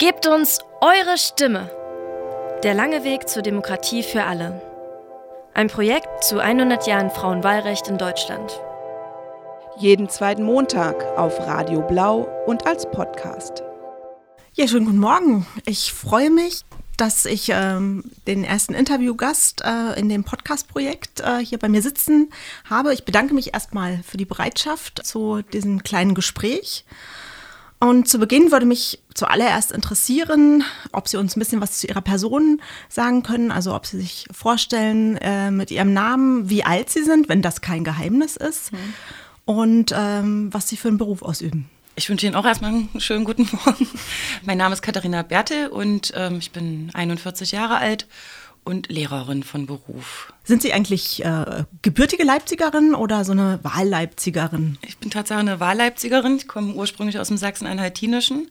Gebt uns eure Stimme. Der lange Weg zur Demokratie für alle. Ein Projekt zu 100 Jahren Frauenwahlrecht in Deutschland. Jeden zweiten Montag auf Radio Blau und als Podcast. Ja, schönen guten Morgen. Ich freue mich, dass ich ähm, den ersten Interviewgast äh, in dem Podcast-Projekt äh, hier bei mir sitzen habe. Ich bedanke mich erstmal für die Bereitschaft zu diesem kleinen Gespräch. Und zu Beginn würde mich zuallererst interessieren, ob Sie uns ein bisschen was zu Ihrer Person sagen können, also ob Sie sich vorstellen äh, mit Ihrem Namen, wie alt Sie sind, wenn das kein Geheimnis ist, mhm. und ähm, was Sie für einen Beruf ausüben. Ich wünsche Ihnen auch erstmal einen schönen guten Morgen. Mein Name ist Katharina Bertel und ähm, ich bin 41 Jahre alt und Lehrerin von Beruf. Sind Sie eigentlich äh, gebürtige Leipzigerin oder so eine Wahlleipzigerin? Ich bin tatsächlich eine Wahlleipzigerin. Ich komme ursprünglich aus dem Sachsen-Anhaltinischen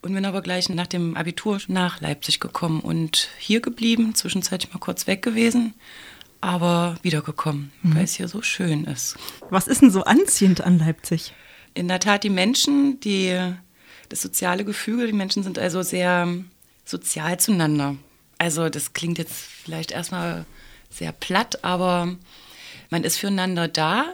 und bin aber gleich nach dem Abitur nach Leipzig gekommen und hier geblieben, zwischenzeitlich mal kurz weg gewesen, aber wiedergekommen, mhm. weil es hier so schön ist. Was ist denn so anziehend an Leipzig? In der Tat die Menschen, die, das soziale Gefüge, die Menschen sind also sehr sozial zueinander. Also das klingt jetzt vielleicht erstmal sehr platt, aber man ist füreinander da.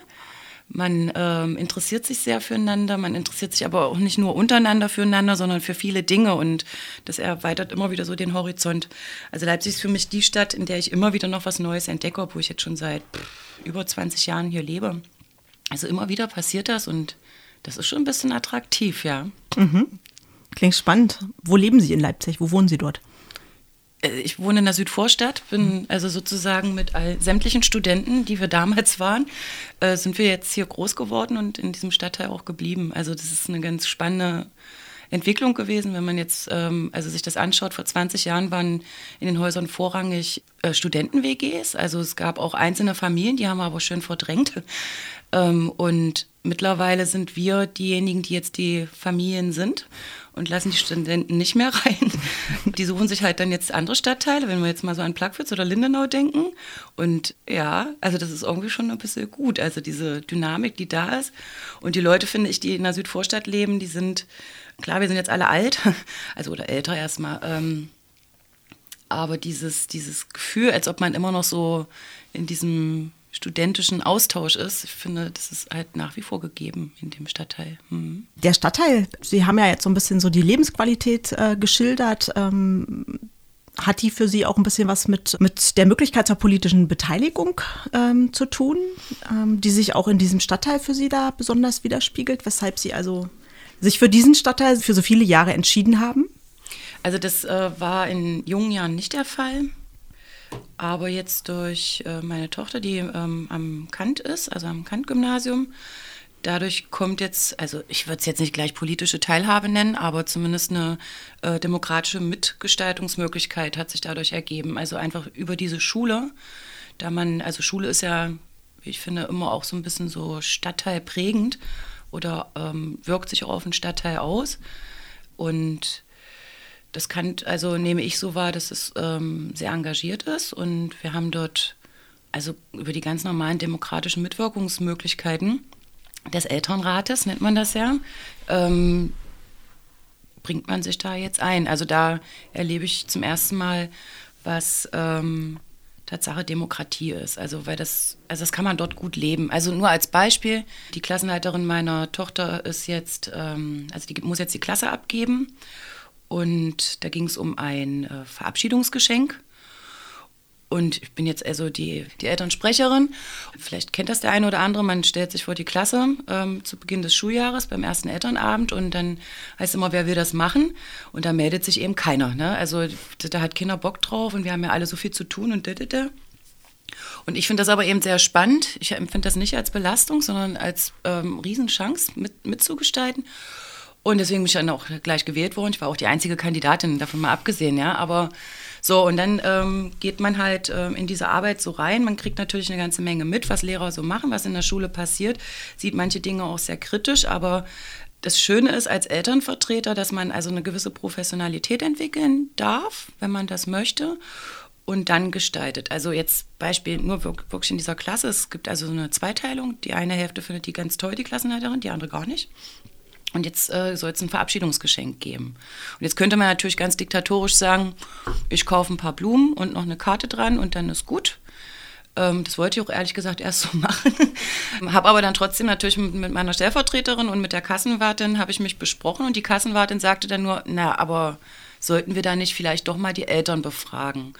Man ähm, interessiert sich sehr füreinander, man interessiert sich aber auch nicht nur untereinander füreinander, sondern für viele Dinge und das erweitert immer wieder so den Horizont. Also Leipzig ist für mich die Stadt, in der ich immer wieder noch was Neues entdecke, obwohl ich jetzt schon seit über 20 Jahren hier lebe. Also immer wieder passiert das und das ist schon ein bisschen attraktiv, ja. Mhm. Klingt spannend. Wo leben Sie in Leipzig? Wo wohnen Sie dort? Äh, ich wohne in der Südvorstadt, bin also sozusagen mit all, sämtlichen Studenten, die wir damals waren, äh, sind wir jetzt hier groß geworden und in diesem Stadtteil auch geblieben. Also das ist eine ganz spannende Entwicklung gewesen, wenn man jetzt ähm, also sich das anschaut. Vor 20 Jahren waren in den Häusern vorrangig äh, Studenten-WGs. Also es gab auch einzelne Familien, die haben wir aber schön verdrängt. Ähm, und mittlerweile sind wir diejenigen, die jetzt die Familien sind und lassen die Studenten nicht mehr rein. Die suchen sich halt dann jetzt andere Stadtteile, wenn wir jetzt mal so an Plagwitz oder Lindenau denken. Und ja, also das ist irgendwie schon ein bisschen gut. Also diese Dynamik, die da ist. Und die Leute, finde ich, die in der Südvorstadt leben, die sind, klar, wir sind jetzt alle alt, also oder älter erstmal. Ähm, aber dieses, dieses Gefühl, als ob man immer noch so in diesem studentischen Austausch ist. Ich finde, das ist halt nach wie vor gegeben in dem Stadtteil. Mhm. Der Stadtteil, Sie haben ja jetzt so ein bisschen so die Lebensqualität äh, geschildert. Ähm, hat die für Sie auch ein bisschen was mit, mit der Möglichkeit zur politischen Beteiligung ähm, zu tun, ähm, die sich auch in diesem Stadtteil für Sie da besonders widerspiegelt, weshalb Sie also sich für diesen Stadtteil für so viele Jahre entschieden haben? Also das äh, war in jungen Jahren nicht der Fall. Aber jetzt durch äh, meine Tochter, die ähm, am Kant ist, also am Kant-Gymnasium, dadurch kommt jetzt, also ich würde es jetzt nicht gleich politische Teilhabe nennen, aber zumindest eine äh, demokratische Mitgestaltungsmöglichkeit hat sich dadurch ergeben. Also einfach über diese Schule, da man, also Schule ist ja, ich finde, immer auch so ein bisschen so stadtteilprägend oder ähm, wirkt sich auch auf den Stadtteil aus. Und das kann, also nehme ich so wahr, dass es ähm, sehr engagiert ist und wir haben dort also über die ganz normalen demokratischen Mitwirkungsmöglichkeiten des Elternrates, nennt man das ja, ähm, bringt man sich da jetzt ein. Also da erlebe ich zum ersten Mal, was ähm, Tatsache Demokratie ist. Also weil das, also das kann man dort gut leben. Also nur als Beispiel, die Klassenleiterin meiner Tochter ist jetzt, ähm, also die muss jetzt die Klasse abgeben und da ging es um ein äh, Verabschiedungsgeschenk. Und ich bin jetzt also die, die Elternsprecherin. Vielleicht kennt das der eine oder andere. Man stellt sich vor die Klasse ähm, zu Beginn des Schuljahres beim ersten Elternabend und dann heißt immer, wer will das machen? Und da meldet sich eben keiner. Ne? Also da hat Kinder Bock drauf und wir haben ja alle so viel zu tun und da, da, da. Und ich finde das aber eben sehr spannend. Ich empfinde das nicht als Belastung, sondern als ähm, Riesenchance mit, mitzugestalten. Und deswegen bin ich dann auch gleich gewählt worden. Ich war auch die einzige Kandidatin, davon mal abgesehen, ja. Aber so, und dann ähm, geht man halt ähm, in diese Arbeit so rein. Man kriegt natürlich eine ganze Menge mit, was Lehrer so machen, was in der Schule passiert, sieht manche Dinge auch sehr kritisch, aber das Schöne ist als Elternvertreter, dass man also eine gewisse Professionalität entwickeln darf, wenn man das möchte und dann gestaltet. Also jetzt Beispiel nur wirklich in dieser Klasse. Es gibt also eine Zweiteilung. Die eine Hälfte findet die ganz toll, die Klassenleiterin, die andere gar nicht. Und jetzt äh, soll es ein Verabschiedungsgeschenk geben. Und jetzt könnte man natürlich ganz diktatorisch sagen, ich kaufe ein paar Blumen und noch eine Karte dran und dann ist gut. Ähm, das wollte ich auch ehrlich gesagt erst so machen. habe aber dann trotzdem natürlich mit, mit, meiner Stellvertreterin und mit der Kassenwartin habe ich mich besprochen und die Kassenwartin sagte dann nur, na, aber sollten wir da nicht vielleicht doch mal die Eltern befragen?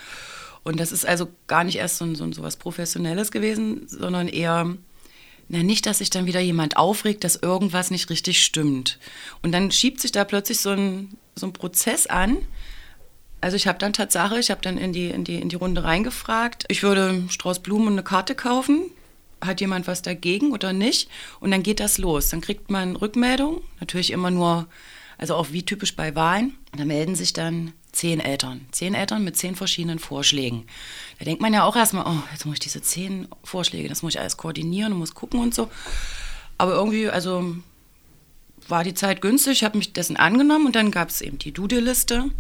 Und das ist also gar nicht erst so, so, so was Professionelles gewesen, sondern eher, na, nicht, dass sich dann wieder jemand aufregt, dass irgendwas nicht richtig stimmt. Und dann schiebt sich da plötzlich so ein, so ein Prozess an, also ich habe dann Tatsache, ich habe dann in die, in, die, in die Runde reingefragt, ich würde Strauß Blumen und eine Karte kaufen. Hat jemand was dagegen oder nicht? Und dann geht das los. Dann kriegt man Rückmeldung, natürlich immer nur, also auch wie typisch bei Wahlen. Da melden sich dann zehn Eltern. Zehn Eltern mit zehn verschiedenen Vorschlägen. Da denkt man ja auch erstmal, oh, jetzt muss ich diese zehn Vorschläge, das muss ich alles koordinieren und muss gucken und so. Aber irgendwie, also war die Zeit günstig, ich habe mich dessen angenommen und dann gab es eben die Dude-Liste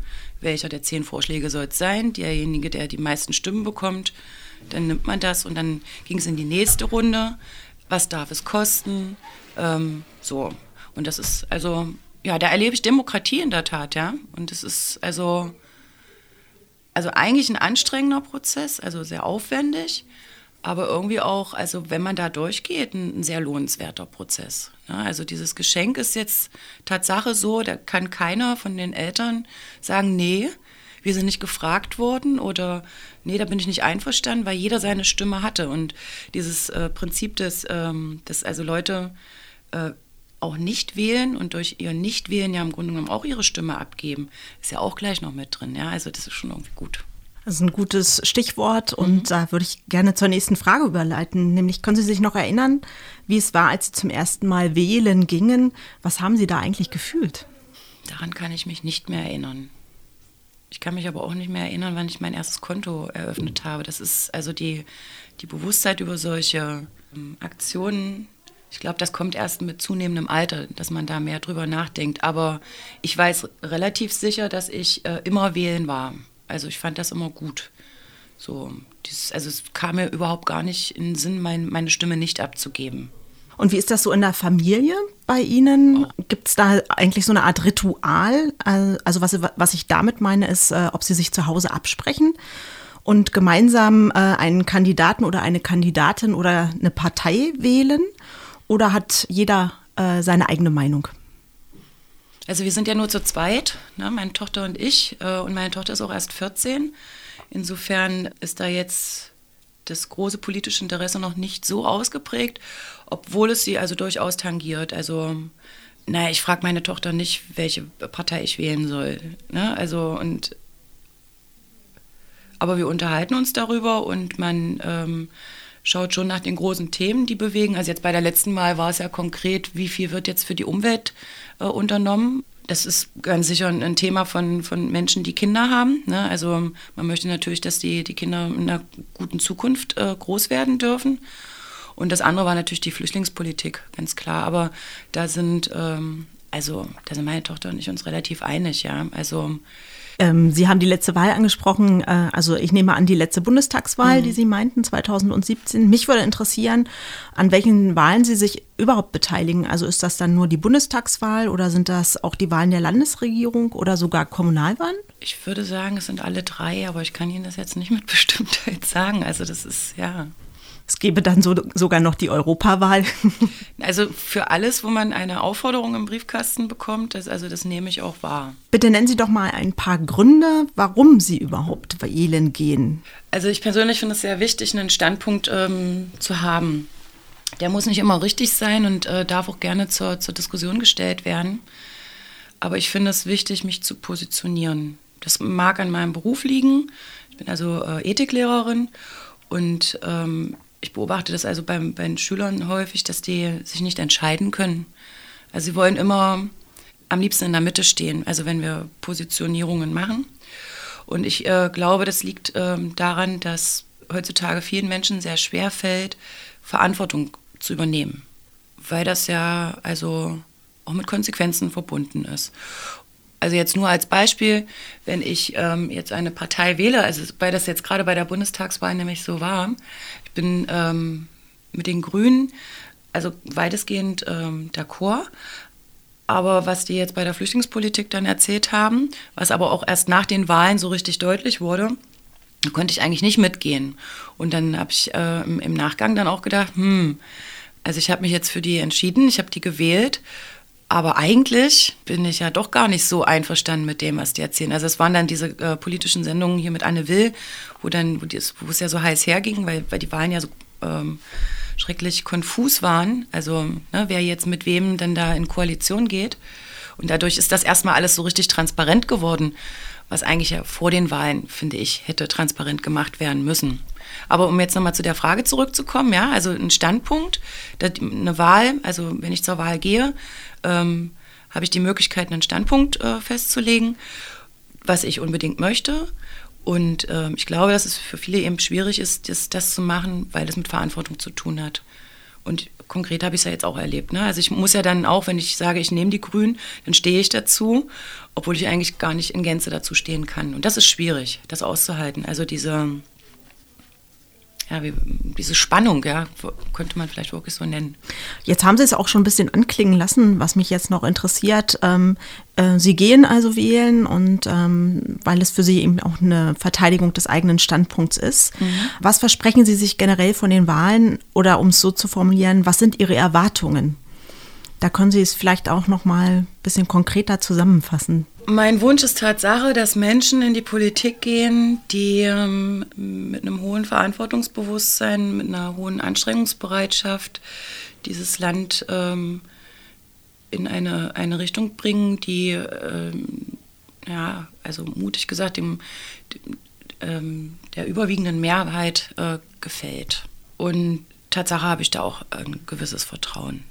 welcher der zehn Vorschläge soll es sein. Derjenige, der die meisten Stimmen bekommt, dann nimmt man das und dann ging es in die nächste Runde. Was darf es kosten? Ähm, so. Und das ist also, ja, da erlebe ich Demokratie in der Tat, ja. Und es ist also, also eigentlich ein anstrengender Prozess, also sehr aufwendig aber irgendwie auch, also wenn man da durchgeht, ein, ein sehr lohnenswerter Prozess. Ja, also dieses Geschenk ist jetzt Tatsache so, da kann keiner von den Eltern sagen, nee, wir sind nicht gefragt worden oder nee, da bin ich nicht einverstanden, weil jeder seine Stimme hatte. Und dieses äh, Prinzip, des, ähm, dass also Leute äh, auch nicht wählen und durch ihr Nichtwählen ja im Grunde genommen auch ihre Stimme abgeben, ist ja auch gleich noch mit drin. Ja, also das ist schon irgendwie gut. Das ist ein gutes Stichwort und mhm. da würde ich gerne zur nächsten Frage überleiten. Nämlich, können Sie sich noch erinnern, wie es war, als Sie zum ersten Mal wählen gingen? Was haben Sie da eigentlich gefühlt? Daran kann ich mich nicht mehr erinnern. Ich kann mich aber auch nicht mehr erinnern, wann ich mein erstes Konto eröffnet habe. Das ist also die, die Bewusstheit über solche ähm, Aktionen. Ich glaube, das kommt erst mit zunehmendem Alter, dass man da mehr drüber nachdenkt. Aber ich weiß relativ sicher, dass ich äh, immer wählen war. Also ich fand das immer gut. So, dieses, also es kam mir überhaupt gar nicht in den Sinn, mein, meine Stimme nicht abzugeben. Und wie ist das so in der Familie bei Ihnen? Oh. Gibt es da eigentlich so eine Art Ritual? Also was, was ich damit meine, ist, äh, ob Sie sich zu Hause absprechen und gemeinsam äh, einen Kandidaten oder eine Kandidatin oder eine Partei wählen? Oder hat jeder äh, seine eigene Meinung? Also wir sind ja nur zu zweit, ne, meine Tochter und ich. Äh, und meine Tochter ist auch erst 14. Insofern ist da jetzt das große politische Interesse noch nicht so ausgeprägt, obwohl es sie also durchaus tangiert. Also, naja, ich frage meine Tochter nicht, welche Partei ich wählen soll. Ne? Also, und aber wir unterhalten uns darüber und man ähm, schaut schon nach den großen Themen, die bewegen. Also jetzt bei der letzten Mal war es ja konkret, wie viel wird jetzt für die Umwelt äh, unternommen. Das ist ganz sicher ein Thema von, von Menschen, die Kinder haben. Ne? Also man möchte natürlich, dass die, die Kinder in einer guten Zukunft äh, groß werden dürfen. Und das andere war natürlich die Flüchtlingspolitik, ganz klar. Aber da sind, ähm, also da sind meine Tochter und ich uns relativ einig, ja. Also ähm, Sie haben die letzte Wahl angesprochen, äh, also ich nehme an die letzte Bundestagswahl, mhm. die Sie meinten, 2017. Mich würde interessieren, an welchen Wahlen Sie sich überhaupt beteiligen. Also ist das dann nur die Bundestagswahl oder sind das auch die Wahlen der Landesregierung oder sogar Kommunalwahlen? Ich würde sagen, es sind alle drei, aber ich kann Ihnen das jetzt nicht mit Bestimmtheit sagen. Also das ist, ja, es gäbe dann so, sogar noch die Europawahl. Also für alles, wo man eine Aufforderung im Briefkasten bekommt, das, also das nehme ich auch wahr. Bitte nennen Sie doch mal ein paar Gründe, warum Sie überhaupt wählen gehen. Also ich persönlich finde es sehr wichtig, einen Standpunkt ähm, zu haben. Der muss nicht immer richtig sein und äh, darf auch gerne zur, zur Diskussion gestellt werden. Aber ich finde es wichtig, mich zu positionieren. Das mag an meinem Beruf liegen. Ich bin also äh, Ethiklehrerin und ähm, ich beobachte das also beim, bei den Schülern häufig, dass die sich nicht entscheiden können. Also sie wollen immer am liebsten in der Mitte stehen, also wenn wir Positionierungen machen. Und ich äh, glaube, das liegt äh, daran, dass heutzutage vielen Menschen sehr schwer fällt, Verantwortung zu übernehmen, weil das ja also auch mit Konsequenzen verbunden ist. Also jetzt nur als Beispiel, wenn ich ähm, jetzt eine Partei wähle, also weil das jetzt gerade bei der Bundestagswahl nämlich so war, ich bin ähm, mit den Grünen also weitestgehend ähm, d'accord, Aber was die jetzt bei der Flüchtlingspolitik dann erzählt haben, was aber auch erst nach den Wahlen so richtig deutlich wurde, konnte ich eigentlich nicht mitgehen. Und dann habe ich äh, im, im, Nachgang dann auch gedacht, hm, also ich habe mich jetzt für die entschieden, ich habe die gewählt. Aber eigentlich bin ich ja doch gar nicht so einverstanden mit dem, was die erzählen. Also es waren dann diese äh, politischen Sendungen hier mit Anne Will, wo dann, wo, die, wo es ja so heiß herging, weil, weil die Wahlen ja so ähm, schrecklich konfus waren. Also ne, wer jetzt mit wem denn da in Koalition geht. Und dadurch ist das erstmal alles so richtig transparent geworden was eigentlich ja vor den Wahlen, finde ich, hätte transparent gemacht werden müssen. Aber um jetzt nochmal zu der Frage zurückzukommen, ja, also ein Standpunkt, eine Wahl, also wenn ich zur Wahl gehe, ähm, habe ich die Möglichkeit, einen Standpunkt äh, festzulegen, was ich unbedingt möchte. Und ähm, ich glaube, dass es für viele eben schwierig ist, das, das zu machen, weil das mit Verantwortung zu tun hat. Und konkret habe ich es ja jetzt auch erlebt. Ne? Also ich muss ja dann auch, wenn ich sage, ich nehme die Grünen, dann stehe ich dazu, obwohl ich eigentlich gar nicht in Gänze dazu stehen kann. Und das ist schwierig, das auszuhalten. Also diese, ja, wie, diese Spannung, ja, könnte man vielleicht wirklich so nennen. Jetzt haben Sie es auch schon ein bisschen anklingen lassen, was mich jetzt noch interessiert. Ähm, äh, Sie gehen also wählen und ähm, weil es für Sie eben auch eine Verteidigung des eigenen Standpunkts ist. Mhm. Was versprechen Sie sich generell von den Wahlen oder um es so zu formulieren, was sind Ihre Erwartungen? Da können Sie es vielleicht auch noch mal ein bisschen konkreter zusammenfassen. Mein Wunsch ist Tatsache, dass Menschen in die Politik gehen, die ähm, mit einem hohen Verantwortungsbewusstsein, mit einer hohen Anstrengungsbereitschaft dieses Land ähm, in eine, eine Richtung bringen, die, ähm, ja, also mutig gesagt, dem, dem ähm, der überwiegenden Mehrheit äh, gefällt. Und Tatsache habe ich da auch ein gewisses Vertrauen,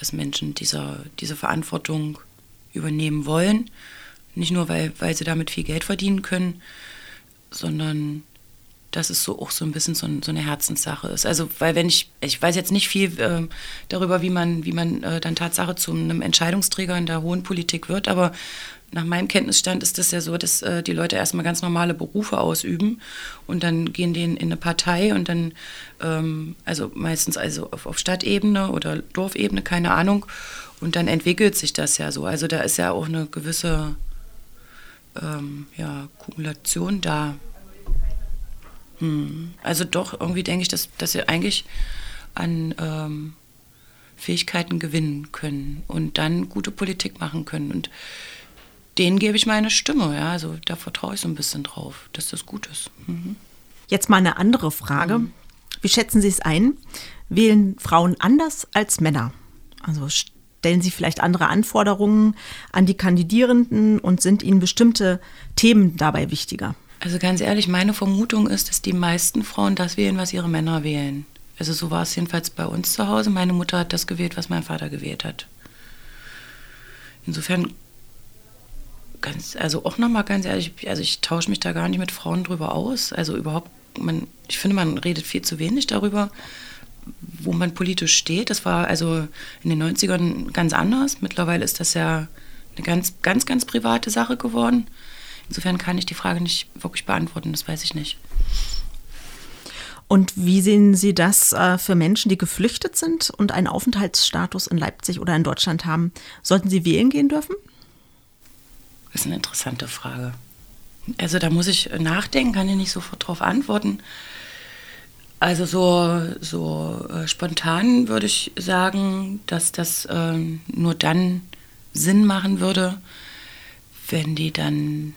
dass Menschen dieser, diese Verantwortung übernehmen wollen nicht nur, weil, weil sie damit viel Geld verdienen können, sondern dass es so auch so ein bisschen so, so, eine Herzenssache ist. Also, weil wenn ich, ich weiß jetzt nicht viel äh, darüber, wie man, wie man äh, dann Tatsache zu einem Entscheidungsträger in der hohen Politik wird, aber nach meinem Kenntnisstand ist es ja so, dass äh, die Leute erstmal ganz normale Berufe ausüben und dann gehen die in, in eine Partei und dann, ähm, also meistens also auf, auf Stadtebene oder Dorfebene, keine Ahnung, und dann entwickelt sich das ja so. Also da ist ja auch eine gewisse ähm, ja, Kumulation da. Hm. Also doch, irgendwie denke ich, dass, dass sie eigentlich an ähm, Fähigkeiten gewinnen können und dann gute Politik machen können. Und denen gebe ich meine Stimme. Ja? Also da vertraue ich so ein bisschen drauf, dass das gut ist. Mhm. Jetzt mal eine andere Frage. Mhm. Wie schätzen Sie es ein? Wählen Frauen anders als Männer? Also Stellen Sie vielleicht andere Anforderungen an die Kandidierenden und sind Ihnen bestimmte Themen dabei wichtiger? Also ganz ehrlich, meine Vermutung ist, dass die meisten Frauen das wählen, was ihre Männer wählen. Also so war es jedenfalls bei uns zu Hause. Meine Mutter hat das gewählt, was mein Vater gewählt hat. Insofern ganz, also auch nochmal ganz ehrlich, also ich tausche mich da gar nicht mit Frauen drüber aus. Also überhaupt, man, ich finde, man redet viel zu wenig darüber wo man politisch steht. Das war also in den 90ern ganz anders. Mittlerweile ist das ja eine ganz, ganz, ganz private Sache geworden. Insofern kann ich die Frage nicht wirklich beantworten, das weiß ich nicht. Und wie sehen Sie das äh, für Menschen, die geflüchtet sind und einen Aufenthaltsstatus in Leipzig oder in Deutschland haben? Sollten sie wählen gehen dürfen? Das ist eine interessante Frage. Also da muss ich nachdenken, kann ich nicht sofort darauf antworten. Also so, so äh, spontan würde ich sagen, dass das äh, nur dann Sinn machen würde, wenn die dann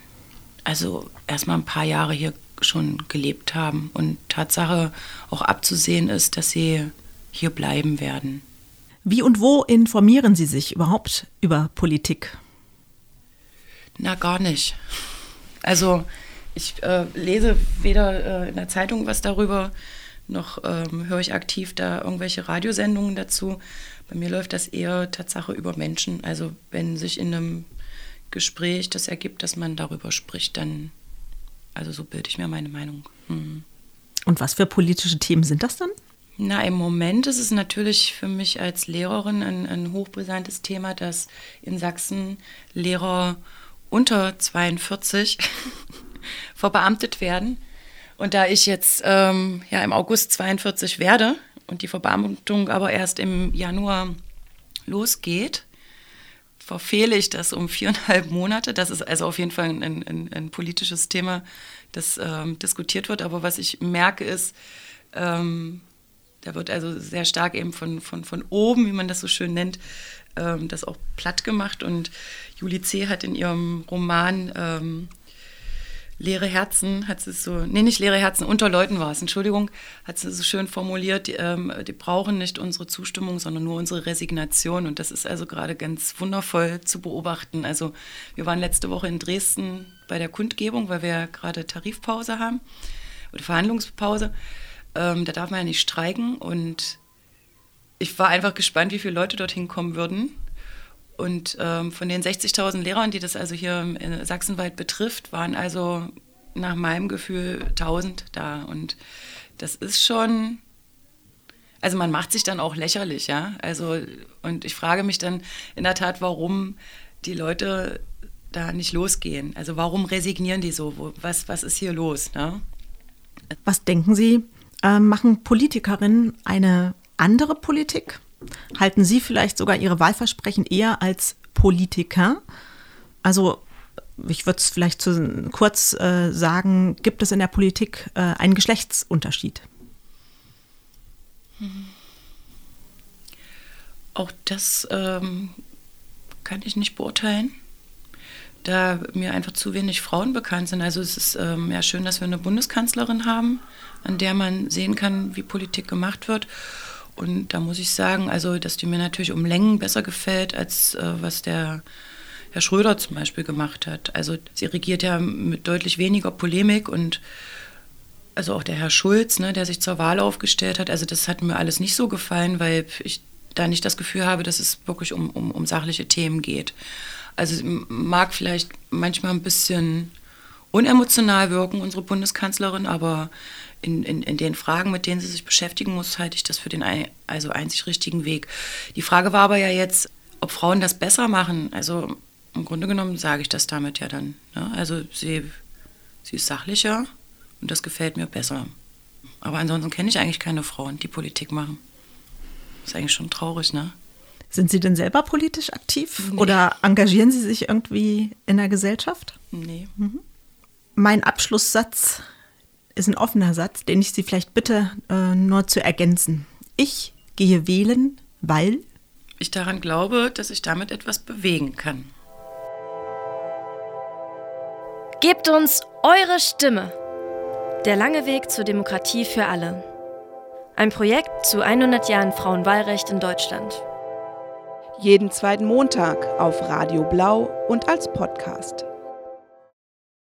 also erstmal ein paar Jahre hier schon gelebt haben und Tatsache auch abzusehen ist, dass sie hier bleiben werden. Wie und wo informieren Sie sich überhaupt über Politik? Na, gar nicht. Also ich äh, lese weder äh, in der Zeitung was darüber, noch ähm, höre ich aktiv da irgendwelche Radiosendungen dazu. Bei mir läuft das eher Tatsache über Menschen. Also wenn sich in einem Gespräch das ergibt, dass man darüber spricht, dann, also so bilde ich mir meine Meinung. Mhm. Und was für politische Themen sind das dann? Na, im Moment ist es natürlich für mich als Lehrerin ein, ein hochbrisantes Thema, dass in Sachsen Lehrer unter 42 verbeamtet werden und da ich jetzt ähm, ja, im August 42 werde und die Verbeamtung aber erst im Januar losgeht, verfehle ich das um viereinhalb Monate. Das ist also auf jeden Fall ein, ein, ein politisches Thema, das ähm, diskutiert wird. Aber was ich merke ist, ähm, da wird also sehr stark eben von, von, von oben, wie man das so schön nennt, ähm, das auch platt gemacht. Und Julie C. hat in ihrem Roman ähm, leere Herzen, hat sie so, nee, nicht leere Herzen, unter Leuten war es, Entschuldigung, hat sie so schön formuliert, die, ähm, die, brauchen nicht unsere Zustimmung, sondern nur unsere Resignation. Und das ist also gerade ganz wundervoll zu beobachten. Also wir waren letzte Woche in Dresden bei der Kundgebung, weil wir gerade Tarifpause haben oder Verhandlungspause. Ähm, da darf man ja nicht streiken und ich war einfach gespannt, wie viele Leute dorthin kommen würden. Und ähm, von den 60.000 Lehrern, die das also hier in Sachsenwald betrifft, waren also nach meinem Gefühl 1000 da. Und das ist schon, also man macht sich dann auch lächerlich, ja. Also, und ich frage mich dann in der Tat, warum die Leute da nicht losgehen. Also warum resignieren die so? Was, was ist hier los? Ne? Was denken Sie, äh, machen Politikerinnen eine andere Politik? Halten Sie vielleicht sogar Ihre Wahlversprechen eher als Politiker? Also ich würde es vielleicht zu, kurz äh, sagen, gibt es in der Politik äh, einen Geschlechtsunterschied? Auch das ähm, kann ich nicht beurteilen, da mir einfach zu wenig Frauen bekannt sind. Also es ist ähm, ja schön, dass wir eine Bundeskanzlerin haben, an der man sehen kann, wie Politik gemacht wird. Und da muss ich sagen, also, dass die mir natürlich um Längen besser gefällt, als äh, was der Herr Schröder zum Beispiel gemacht hat. Also sie regiert ja mit deutlich weniger Polemik und also auch der Herr Schulz, ne, der sich zur Wahl aufgestellt hat, also das hat mir alles nicht so gefallen, weil ich da nicht das Gefühl habe, dass es wirklich um, um, um sachliche Themen geht. Also mag vielleicht manchmal ein bisschen unemotional wirken, unsere Bundeskanzlerin, aber in, in, in den Fragen, mit denen sie sich beschäftigen muss, halte ich das für den also einzig richtigen Weg. Die Frage war aber ja jetzt, ob Frauen das besser machen. Also im Grunde genommen sage ich das damit ja dann. Ne? Also sie, sie ist sachlicher und das gefällt mir besser. Aber ansonsten kenne ich eigentlich keine Frauen, die Politik machen. Das ist eigentlich schon traurig, ne? Sind Sie denn selber politisch aktiv nee. oder engagieren Sie sich irgendwie in der Gesellschaft? Nee. Mhm. Mein Abschlusssatz ist ein offener Satz, den ich Sie vielleicht bitte äh, nur zu ergänzen. Ich gehe wählen, weil ich daran glaube, dass ich damit etwas bewegen kann. Gebt uns eure Stimme. Der lange Weg zur Demokratie für alle. Ein Projekt zu 100 Jahren Frauenwahlrecht in Deutschland. Jeden zweiten Montag auf Radio Blau und als Podcast.